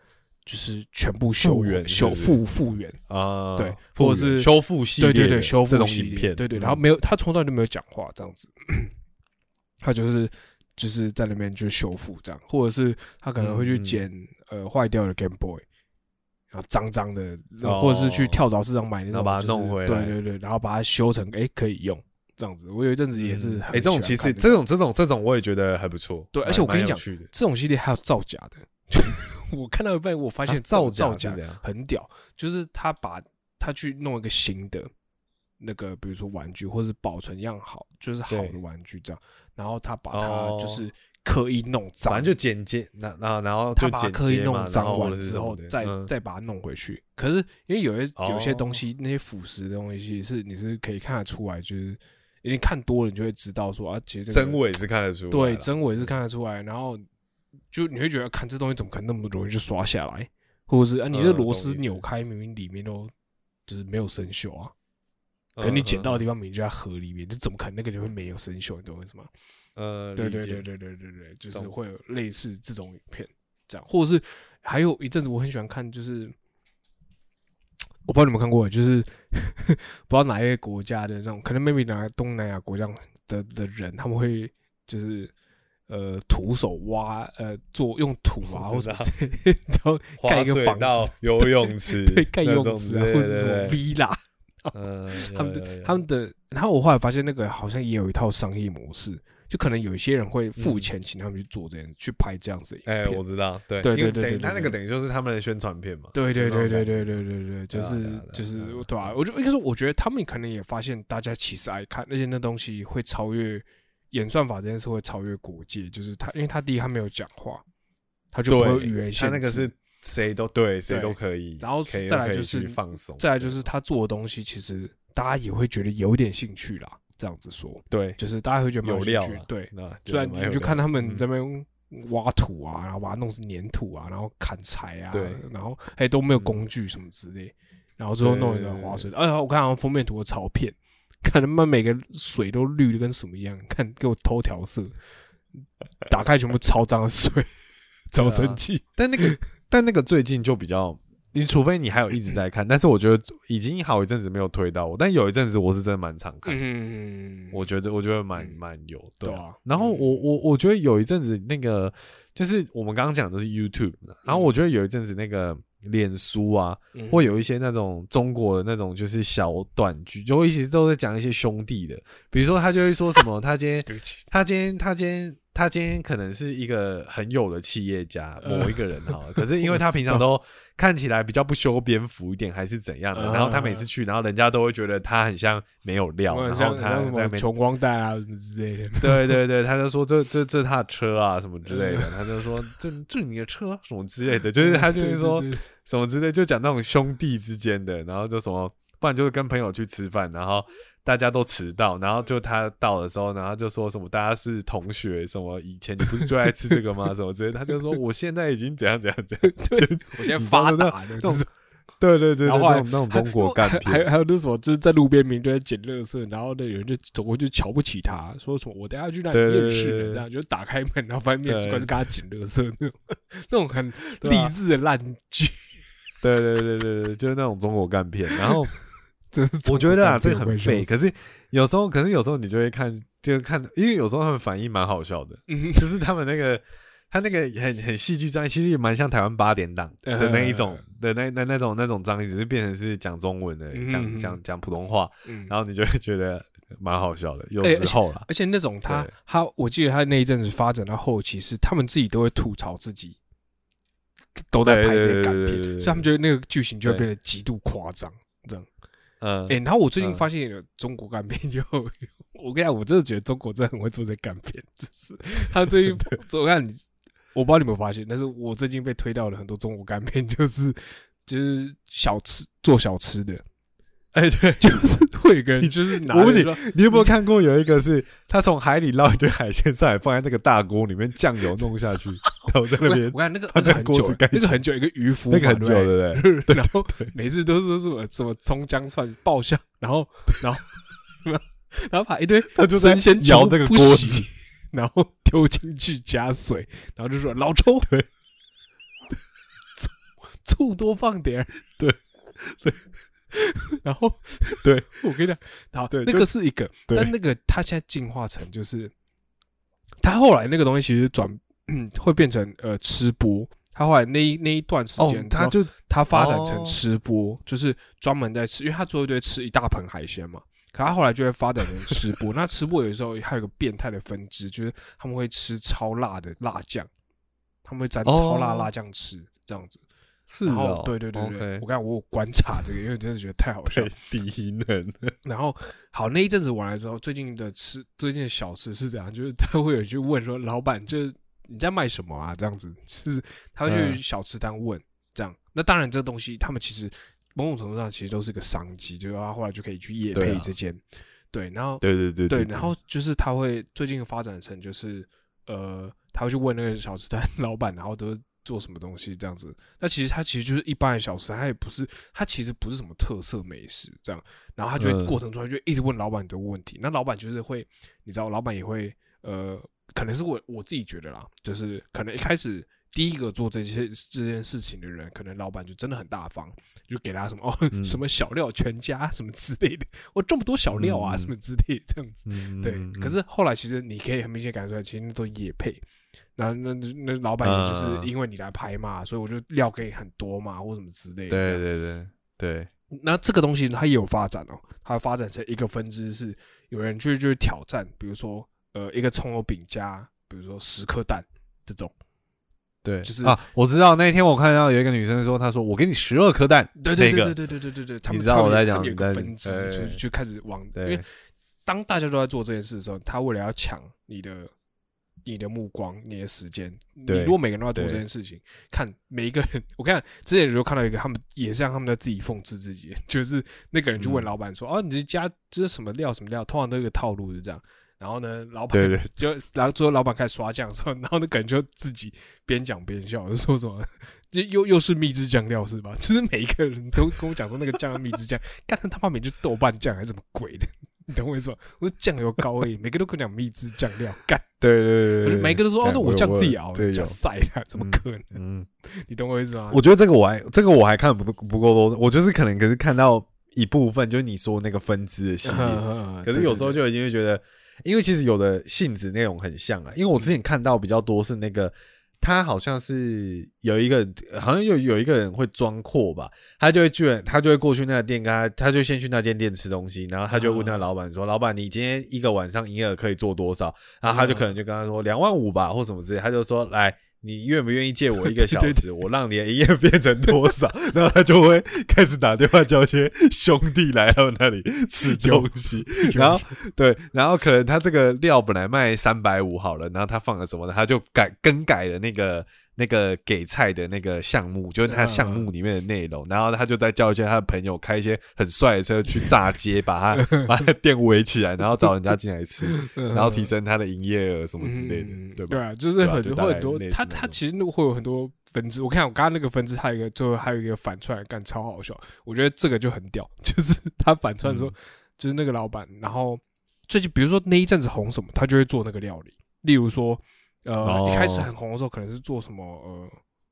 就是全部修复原修复复原，啊，对或者是修复系列的，对对对，修复这种系列影片，对对，嗯。然后没有他从头到尾都没有讲话这样子，他就是就是在那边就修复这样，或者是他可能会去捡呃坏掉的 Game Boy，然后脏脏的，哦。或者是去跳蚤市场买那种，把它弄回来对对对，然后把它修成哎可以用这样子。我有一阵子也是哎，很这种其实这种。这种这种我也觉得还不错，对而且我跟你讲这种系列还有造假的，我看到一半我发现啊造造假？很屌，就是他把他去弄一个新的那个，比如说玩具，或是保存样好，就是好的玩具这样，然后他把它哦。就是刻意弄脏，反正就剪接，那然然后他把刻意弄脏完之后再嗯。再把它弄回去。可是因为有些有些哦东西，那些腐蚀的东西是你是可以看得出来，就是你看多了，你就会知道说啊，其实这个真伪是看得出来，对真伪是看得出来，然后就你会觉得看这东西怎么可能那么容易就刷下来，或者是啊你这嗯螺丝扭开，明明里面都就是没有生锈啊，嗯，可你捡到的嗯地方明明就在河里面，就怎么可能那个地方没有生锈？你懂我意思吗？呃，对对对对对对对，就是会有类似这种影片这样，或者是还有一阵子我很喜欢看，就是我不知道你们看过，就是 不知道哪一个国家的那种，可能 maybe 哪个东南亚国家的的人，他们会就是呃徒手挖呃做用土啊然后盖一个房子，游泳池，对盖游泳池啊，或者是什么 villa。呃，他们的他们的，然后我后来发现那个好像也有一套商业模式，就可能有一些人会付嗯钱请他们去做这样，去拍这样子哎，片。我知道，对对对对他那个等于就是他们的宣传片嘛，对对对对对对对对，就是就是对啊对吧？我就应该说，我觉得他们可能也发现大家其实爱看，那些那东西会超越演算法这件事会超越国界，就是他，因为他第一他没有讲话，他就不会有语言限制。那个是谁都对，谁都可以，然后再来就是放松，再来就是他做的东西，其实大家也会觉得有点兴趣啦。这样子说，对就是大家会觉得蛮有料对，那虽然你就看他们在这边挖土啊，然后把它弄成粘土啊，然后砍柴啊，对然后哎都没有工具什么之类，然后最后弄一个对对对滑水，哎，我看好像封面图的照片，看他妈每个水都绿的跟什么一样，看给我偷调色，打开全部超脏的水，超生气。但那个但那个最近就比较，你除非你还有一直在看，但是我觉得已经好一阵子没有推到我，但有一阵子我是真的蛮常看的。嗯，我觉得，我觉得蛮嗯。蛮有对啊。然后我我我觉得有一阵子那个就是我们刚刚讲的是 YouTube，然后我觉得有一阵子那个脸书啊，嗯。会有一些那种中国的那种就是小短剧，就一直都在讲一些兄弟的，比如说他就会说什么，他今天 他今天他今天他今天可能是一个很有的企业家，呃。某一个人哈，可是因为他平常都看起来比较不修边幅一点，还是怎样的，呃然后他每次去，然后人家都会觉得他很像没有料，然后他穷光蛋啊什么之类的，对对对，他就说这这这他的车啊什么之类的，他就说这这你的车什么之类的，就是他就是说什么之类，就讲那种兄弟之间的，然后就什么，不然就是跟朋友去吃饭，然后大家都迟到，然后就他到的时候，然后就说什么大家是同学，什么以前你不是最爱吃这个吗？什么之类，他就说我现在已经怎样怎样怎样，对我现在发那达的，种就是对对对对，然后后来那种那种中国干片。还片，还有那什么，就是在路边明就在捡垃圾，然后呢有人就走过去瞧不起他，说什么我等下去那面试这样就打开门，然后发现面试官对是跟他捡垃圾那种，那种很励志的烂剧，对对对对对，就是那种中国干片，然后。我觉得啊，这这个很废。可是有时候，可是有时候你就会看，就看，因为有时候他们反应蛮好笑的，嗯，就是他们那个他那个很很戏剧张力，其实也蛮像台湾八点档的那一种的那那那种那种张力，只是变成是讲中文的，讲讲讲普通话，嗯然后你就会觉得蛮好笑的。有哎时候啦，而且那种他他，我记得他那一阵子发展到后期是他们自己都会吐槽自己都在拍这些港片，所以他们觉得那个剧情就会变得极度夸张。这样，嗯哎、，然后我最近嗯发现有中国干片就，我跟你讲，我真的觉得中国真的很会做这干片，就是他最近，我看你，我不知道你有没有发现，但是我最近被推到了很多中国干片，就是就是小吃做小吃的，哎，对，就是会有一个人就是拿我问你说你有没有看过有一个是他从海里捞一堆海鲜上来，放在那个大锅里面，酱油弄下去，然后在那边我看那个把那个很久那个很久，一个渔夫，那个很久，对不对不对？对？然后每次都是说什么什么葱姜蒜爆香，然后然后然后把一堆他就在生鲜摇全部不那个锅子洗，然后丢进去加水，然后就说老抽，对，醋醋多放点儿，对对。然后，对 我跟你讲，好，那个是一个，但那个它现在进化成就是，它后来那个东西其实转 会变成呃吃播，它后来那一那一段时哦间，他就它发展成哦吃播，就是专门在吃，因为他最后就会吃一大盆海鲜嘛。可他后来就会发展成吃播。那吃播有时候还有个变态的分支，就是他们会吃超辣的辣酱，他们会沾超辣哦辣酱吃，这样子。是哦，对对对对，，OK，我刚才我有观察这个，因为真的觉得太好笑太。低能了，然后好那一阵子完了之后，最近的吃最近的小吃是怎样，就是他会有去问说，老板就是你在卖什么啊？这样子是他会去嗯小吃摊问这样。那当然这个东西他们其实某种程度上其实都是个商机，就是他后来就可以去夜配这间。对，然后对对对对，然后就是他会最近发展成就是呃，他会去问那个小吃摊 老板，然后都是做什么东西这样子。那其实他其实就是一般的小吃摊，他也不是他其实不是什么特色美食这样。然后他就过程中就一直问老板的问题，那老板就是会，你知道，老板也会呃，可能是我我自己觉得啦，就是可能一开始。第一个做这些这件事情的人，可能老板就真的很大方，就给他什么哦，嗯什么小料全家什么之类的，我这么多小料啊，嗯什么之类的这样子。对，可是后来其实你可以很明显感觉出来，其实那都野配。那那那老板也就是嗯因为你来拍嘛，所以我就料给你很多嘛，或什么之类的。对对对对，那这个东西它也有发展哦，它发展成一个分支是有人去就是挑战，比如说呃一个葱油饼加比如说十颗蛋这种，对，就是啊，我知道那一天我看到有一个女生说，她说我给你十二颗蛋，对对对对对对对对对，他们你知道我在讲有一个分支就就开始往，因为当大家都在做这件事的时候，他为了要抢你的。你的目光，你的时间，你对如果每个人都要做这件事情，看每一个人，我看之前有时候看到一个，他们也是让他们在自己讽刺自己，就是那个人就问嗯老板说：“哦，你这加这是什么料什么料？”通常都有个套路是这样。然后呢，老板就然后最后老板开始刷酱的时候，然后那个人就自己边讲边笑，就说什么，就又又是秘制酱料是吧？就是每一个人都跟我讲说那个酱是秘制酱，干他他妈每就是豆瓣酱还是什么鬼的，你懂我意思吗？我说酱油膏而已，每个都跟我讲蜜汁酱料，干，对对对对，每个都说哦，那我酱自己熬，对有加晒的，怎么嗯可能？嗯，你懂我意思吗？我觉得这个我还这个我还看不不够多，我就是可能可是看到一部分，就是你说那个分支的系列，可可是有时候就已经会觉得，因为其实有的性质内容很像啊。因为我之前看到比较多是那个，他好像是有一个，好像有有一个人会装阔吧，他就会去他就会过去那个店，跟他他就先去那间店吃东西，然后他就问那个老板说：“老板，你今天一个晚上营业额可以做多少？”然后他就可能就跟他说两万五吧，或什么之类，他就说：“来。”你愿不愿意借我一个小对时？我让你的营业变成多少？然后他就会开始打电话叫一些兄弟来到那里吃东西，然后对，然后可能他这个料本来卖三百五好了，然后他放了什么呢？他就改更改了那个那个给菜的那个项目，就是他项目里面的内容，然后他就在叫一些他的朋友开一些很帅的车去炸街，把他 把店围起来，然后找人家进来吃，然后提升他的营业额什么之类的嗯，对吧？对啊，就是很很多类，似它那种它其实那个会有很多分支。我看我刚刚那个分支，还有一个最后还有一个反串，干超好笑。我觉得这个就很屌，就是他反串的时候，嗯就是那个老板，然后最近比如说那一阵子红什么，他就会做那个料理。例如说，呃，哦一开始很红的时候，可能是做什么呃。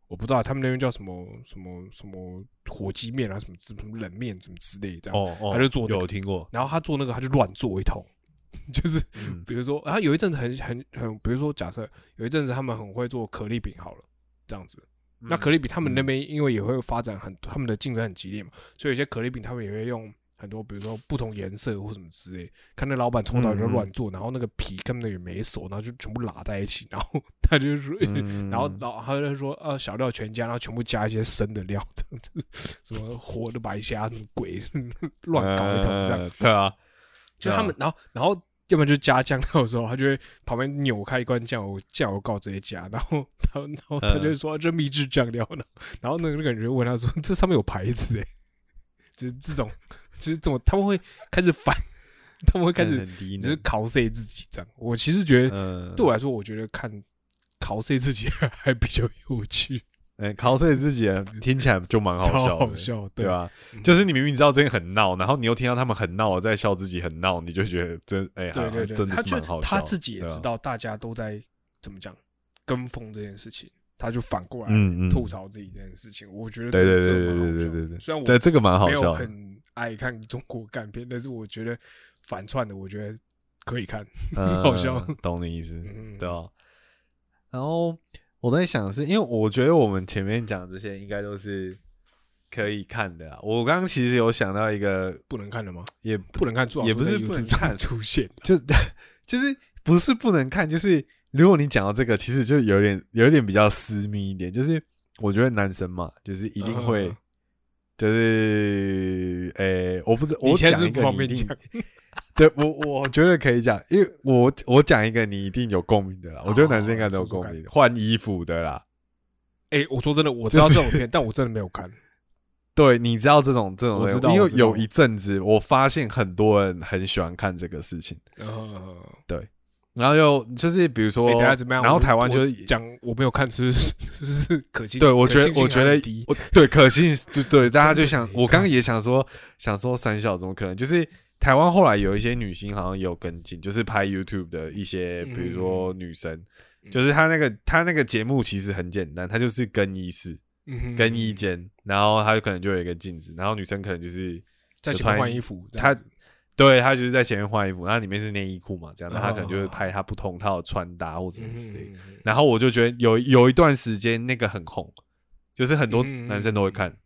我不知道他们那边叫什么什么什么火鸡面啊，什么什么冷面什么之类的这样。哦哦，他就做那个有听过，然后他做那个，他就乱做一通，就是嗯比如说，然后有一阵子很很很，比如说假设有一阵子他们很会做可丽饼好了，这样子。嗯那可丽饼他们那边因为也会发展很，他们的竞争很激烈嘛，所以有些可丽饼他们也会用很多，比如说不同颜色或什么之类，看那老板从早就嗯嗯乱做，然后那个皮根本也没熟，然后就全部拉在一起，然后 他就说，嗯然后然后他就说呃小料全加，然后全部加一些生的料，这样子什么活的白虾什么鬼乱搞一通这样。呃对啊，就他们，然后然后要不然就加酱料的时候，他就会旁边扭开一罐酱油酱油膏直接加，然后然后然后他就说这秘制酱料呢，然后那个那个人就问他说这上面有牌子哎，就是这种就是怎么他们会开始反，他们会开始只是能，cos 自己这样。我其实觉得嗯，对我来说，我觉得看 cos 自己 还比较有趣，哎，考试自己听起来就蛮好笑的，好笑，对吧？嗯就是你明明知道这个很闹，然后你又听到他们很闹在笑自己很闹，你就觉得真哎，好对对对，真的他就是蛮好笑的。他自己也知，道大家都在怎么讲跟风这件事情，他就反过来吐槽自己这件事情。我觉得对对这对对对对对虽然我在，这个蛮好笑的。很爱看中国干片，但是我觉得反串的，我觉得可以看。嗯 好笑懂你意思，嗯，对啊。然后我在想是，因为我觉得我们前面讲这些应该都是可以看的啊。我刚刚其实有想到一个，不能看的吗？也不能看，也不是不能看出现。就就是不是不能看，就是如果你讲到这个，其实就有点有点比较私密一点。就是我觉得男生嘛，就是一定会，嗯就是诶、我不知我你现在是讲一个你一定不方便讲，对我我觉得可以讲，因为我我讲一个你一定有共鸣的啦。我觉得男生应该都有共鸣，换衣服的啦。哎，我说真的，我知道这种片，但我真的没有看。对，你知道这种这种因为知道因为有一阵子我发现很多人很喜欢看这个事情，呃，然后又就是比如说？然后台湾就是讲我没有看，是不是？是不是可信？对，我觉得我觉得我对可信就对 大家就想，我刚刚也想说想说三小怎么可能？就是台湾后来有一些女星好像也有跟进，就是拍 YouTube 的一些，比如说女生，嗯。就是她那个她那个节目其实很简单，她就是更衣室、嗯更衣间，然后她可能就有一个镜子，然后女生可能就是在前面有穿换衣服，对他就是在前面换衣服，然后里面是内衣裤嘛，这样，那他可能就会哦。拍他不同套的穿搭或什么嗯之类然后我就觉得有有一段时间那个很红，就是很多嗯男生都会看。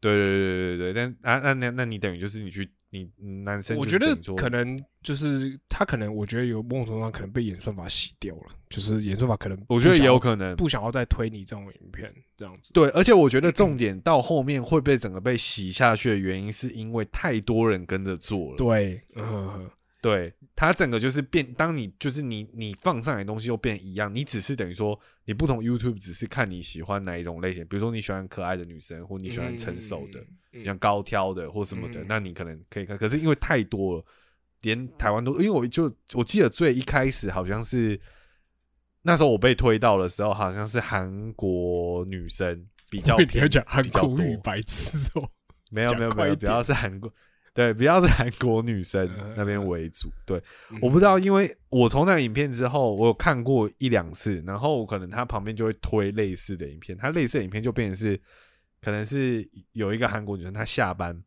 对对对对对对，但啊那那那你等于就是你去你你男生我觉得可能就是他可能，我觉得有某种程度上可能被演算法洗掉了，就是演算法可能我觉得也有可能不想要再推你这种影片这样子。对，而且我觉得重点到后面会被整个被洗下去的原因，是因为太多人跟着做了。对，嗯，对，它整个就是变，当你就是你你放上来的东西又变一样，你只是等于说你不同 YouTube 只是看你喜欢哪一种类型，比如说你喜欢可爱的女生，或你喜欢成熟的。嗯，像高挑的或什么的，嗯那你可能可以看。可是因为太多了，连台湾都，因为我就我记得最一开始好像是那时候我被推到的时候，好像是韩国女生比较我以为你要偏讲韩国语白痴哦，没有没有没有，快一点比较是韩国对，比较是韩国女生那边为主。对，我不知道，因为我从那个影片之后，我有看过一两次，然后可能他旁边就会推类似的影片，他类似的影片就变成是，可能是有一个韩国女生，她下班，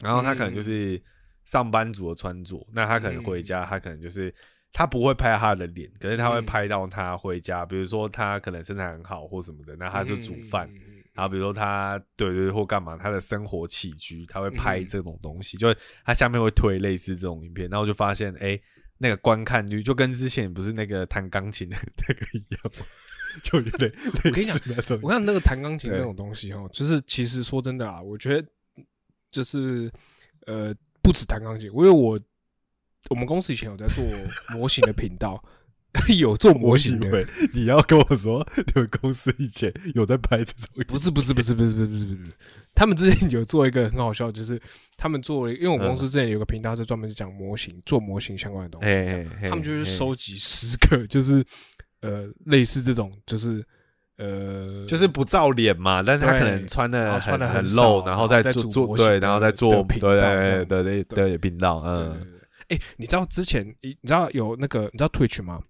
然后她可能就是上班族的穿着，那她可能回家，她可能就是她不会拍她的脸，可是她会拍到她回家，比如说她可能身材很好或什么的，那她就煮饭。然后比如说他对对或干嘛，他的生活起居，他会拍这种东西，就是他下面会推类似这种影片，然后就发现哎，那个观看率就跟之前不是那个弹钢琴的 那个一样，就有点我跟你讲那种，我看那个弹钢琴那种东西哦，就是其实说真的啊，我觉得就是呃不止弹钢琴，因为我我们公司以前有在做模型的频道。有做模型的，你要跟我说，你们公司以前有在拍这种？不是不是不是不是不是不是不是，他们之前有做一个很好笑，就是他们做了，因为我公司之前有个频道是专门是讲模型、做模型相关的东西，他们就是收集十个，就是呃类似这种，就是呃就是不照脸嘛，但是他可能穿的穿的很露，然后再做做对，然后再做对对对对对频道，嗯，哎，你知道之前你你知道有那个你知道 Twitch 吗？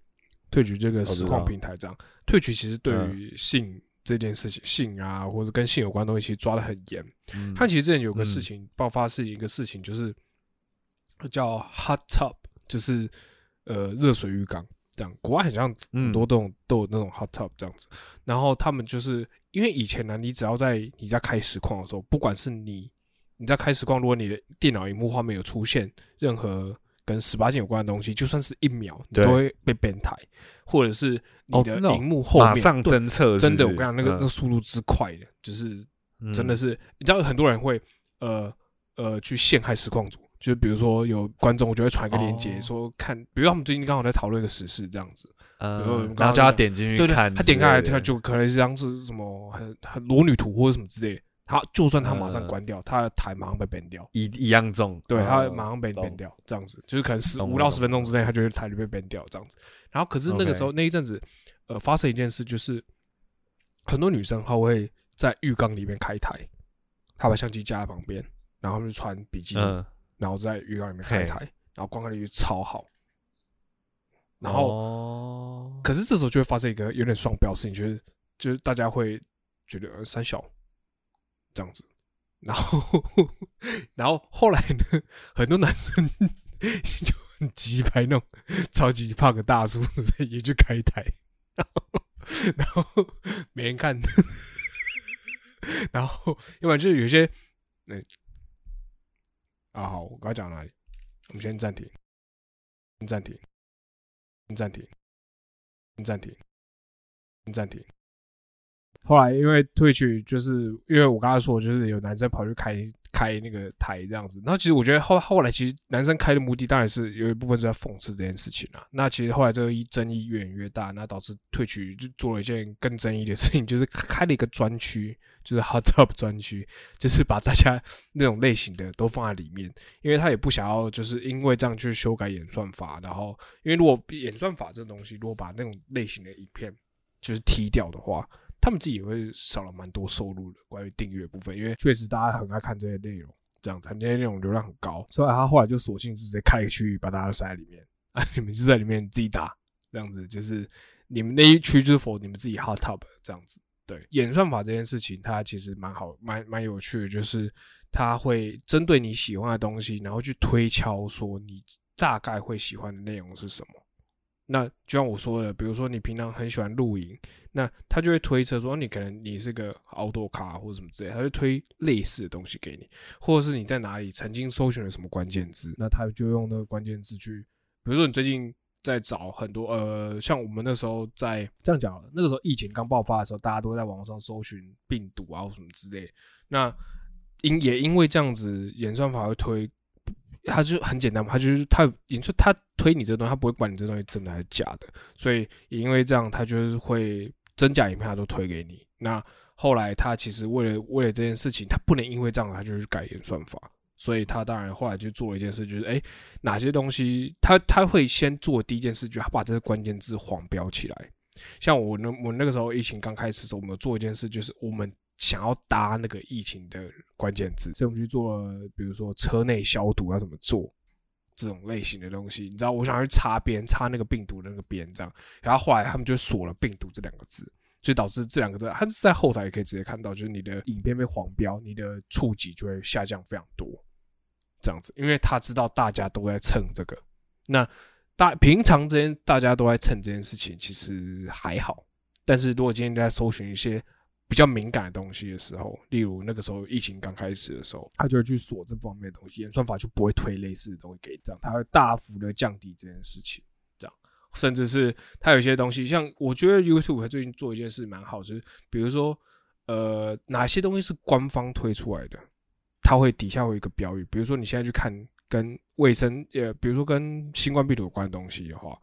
退局这个实况平台这样，退局其实对于性这件事情，性啊或者跟性有关东西，其实抓的很严。他其实之前有个事情爆发是一个事情，就是叫 hot tub，就是呃热水浴缸这样。国外好像很多都都有那种 hot tub 这样子。然后他们就是因为以前呢，你只要在你在开实况的时候，不管是你你在开实况，如果你的电脑荧幕画面有出现任何。跟十八禁有关的东西，就算是一秒，你都会被变态，或者是你的荧幕后面马上侦测，真的，我跟你讲，那个那个速度之快的，就是真的是，你知道很多人会呃呃去陷害实况组，就是比如说有观众，我就会传一个链接说看，比如他们最近刚好在讨论一个时事这样子，呃，然后叫他点进去看，他点开来他就可能是张是什么很很裸女图或者什么之类。他就算他马上关掉，他的台马上被 ban 掉，一一样重，对他马上被 ban 掉，这样子就是可能十五到十分钟之内，他就会台就被 ban 掉这样子。然后可是那个时候那一阵子，呃，发生一件事，就是很多女生她会在浴缸里面开台，她把相机架在旁边，然后就穿比基尼，然后在浴缸里面开台，然后观看率超好。然后，可是这时候就会发生一个有点双标事情，就是就是大家会觉得三小。这样子，然后，然后后来呢，很多男生就很急拍那种超级胖的大叔也去开台，然后，然后没人看，然后，要不然就是有些，那啊好，我刚讲哪里？我们先暂停，先暂停，先暂停，暂停，暂停。后来因为退去，就是因为我刚才说，就是有男生跑去开开那个台这样子。然后其实我觉得后后来其实男生开的目的当然是有一部分是在讽刺这件事情啊。那其实后来这个一争议越演越大，那导致退去就做了一件更争议的事情，就是开了一个专区，就是 hot tub 专区，就是把大家那种类型的都放在里面，因为他也不想要就是因为这样去修改演算法，然后因为如果演算法这东西，如果把那种类型的影片就是踢掉的话。他们自己也会少了蛮多收入的，关于订阅部分，因为确实大家很爱看这些内容，这样子，这些内容流量很高，所以他后来就索性直接开一个区域，把大家塞在里面，啊，你们就在里面自己打，这样子，就是你们那一区就是 for 你们自己 hot top 这样子。对，演算法这件事情，它其实蛮好，蛮蛮有趣的，就是它会针对你喜欢的东西，然后去推敲说你大概会喜欢的内容是什么。那就像我说的，比如说你平常很喜欢露营，那他就会推测说你可能你是个 outdoor 卡或者什么之类，他就推类似的东西给你，或者是你在哪里曾经搜寻了什么关键字，那他就用那个关键字去，比如说你最近在找很多呃，像我们那时候在这样讲，那个时候疫情刚爆发的时候，大家都在网上搜寻病毒啊什么之类，那因也因为这样子演算法会推。他就很简单嘛，他就是他，你说他推你这东西，他不会管你这东西真的还是假的，所以也因为这样，他就是会真假影片他都推给你。那后来他其实为了为了这件事情，他不能因为这样他就去改演算法，所以他当然后来就做了一件事，就是哎哪些东西他他会先做第一件事，就他把这个关键字黄标起来，像我那我那个时候疫情刚开始的时候，我们做一件事，就是我们想要搭那个疫情的关键字，所以我们去做了，比如说车内消毒要怎么做这种类型的东西。你知道，我想要去擦边，擦那个病毒的那个边，这样，然后后来他们就锁了“病毒”这两个字，所以导致这两个字，它是在后台也可以直接看到，就是你的影片被黄标，你的触及就会下降非常多，这样子，因为他知道大家都在蹭这个，那。大平常之间大家都在蹭这件事情，其实还好。但是如果今天在搜寻一些比较敏感的东西的时候，例如那个时候疫情刚开始的时候，他就会去锁这方面的东西，演算法就不会推类似的东西给这样，他会大幅的降低这件事情。这样，甚至是他有些东西，像我觉得 YouTube 最近做一件事蛮好，就是比如说，呃，哪些东西是官方推出来的，他会底下会有一个标语，比如说你现在去看。跟卫生，呃，比如说跟新冠病毒有关的东西的话，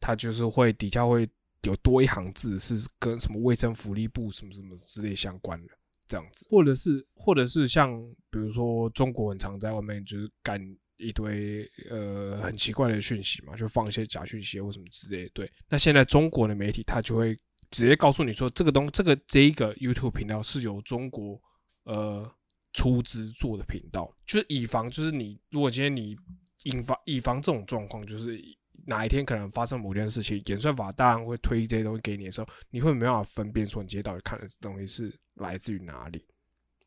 它就是会底下会有多一行字，是跟什么卫生福利部什么什么之类相关的这样子，或者是或者是像比如说中国很常在外面就是干一堆呃很奇怪的讯息嘛，就放一些假讯息或什么之类。对，那现在中国的媒体他就会直接告诉你说，这个东这个这一个 YouTube 频道是由中国呃。出资做的频道，就是以防，就是你如果今天你引发以防这种状况，就是哪一天可能发生某件事情，演算法当然会推这些东西给你的时候，你会没办法分辨说你今天到底看的东西是来自于哪里，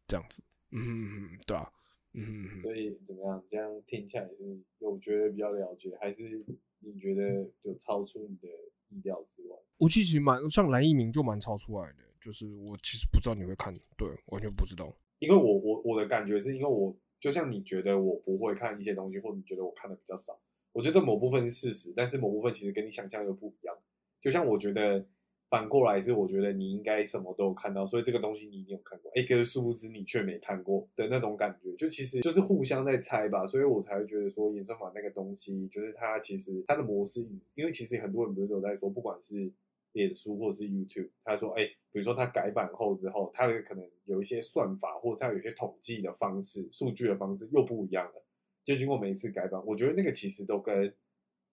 这样子，嗯，对啊，嗯，所以怎么样？这样听起来是有觉得比较了解，还是你觉得有超出你的意料之外？我其实蛮像蓝一鸣就蛮超出来的，就是我其实不知道你会看，对，完全不知道。因为我我我的感觉是因为我就像你觉得我不会看一些东西，或者你觉得我看的比较少，我觉得这某部分是事实，但是某部分其实跟你想象又不一样。就像我觉得反过来是，我觉得你应该什么都有看到，所以这个东西你一定有看过，哎，可是殊不知你却没看过的那种感觉，就其实就是互相在猜吧，所以我才会觉得说演算法那个东西，就是它其实它的模式，因为其实很多人不是都在说，不管是。脸书或是 YouTube，他说：“哎，比如说他改版后之后，他的可能有一些算法，或者他有些统计的方式、数据的方式又不一样了。就经过每一次改版，我觉得那个其实都跟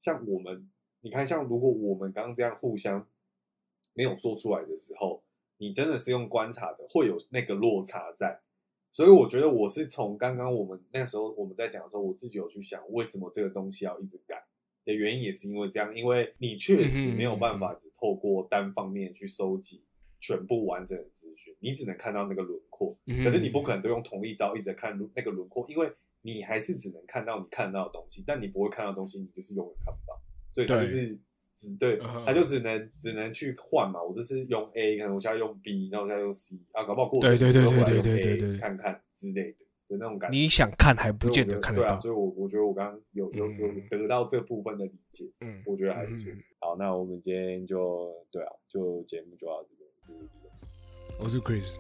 像我们，你看，像如果我们刚刚这样互相没有说出来的时候，你真的是用观察的，会有那个落差在。所以我觉得我是从刚刚我们那时候我们在讲的时候，我自己有去想，为什么这个东西要一直改。”的原因也是因为这样，因为你确实没有办法只透过单方面去收集全部完整的资讯，你只能看到那个轮廓。可是你不可能都用同一招一直看那个轮廓，因为你还是只能看到你看到的东西，但你不会看到东西，你就是永远看不到。所以他就是只对，他就只能只能去换嘛。我这次用 A，可能我现在用 B，然后我现在用 C 啊，搞不好过对对对对对对看看之类的。的那种感觉，你想看还不见得看得到，所以，我我觉得我刚刚有有有得到这部分的理解，嗯，我觉得还不错。好，那我们今天就对啊，就节目就到这边。我是 Chris，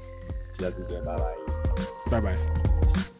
下次见，拜拜，拜拜。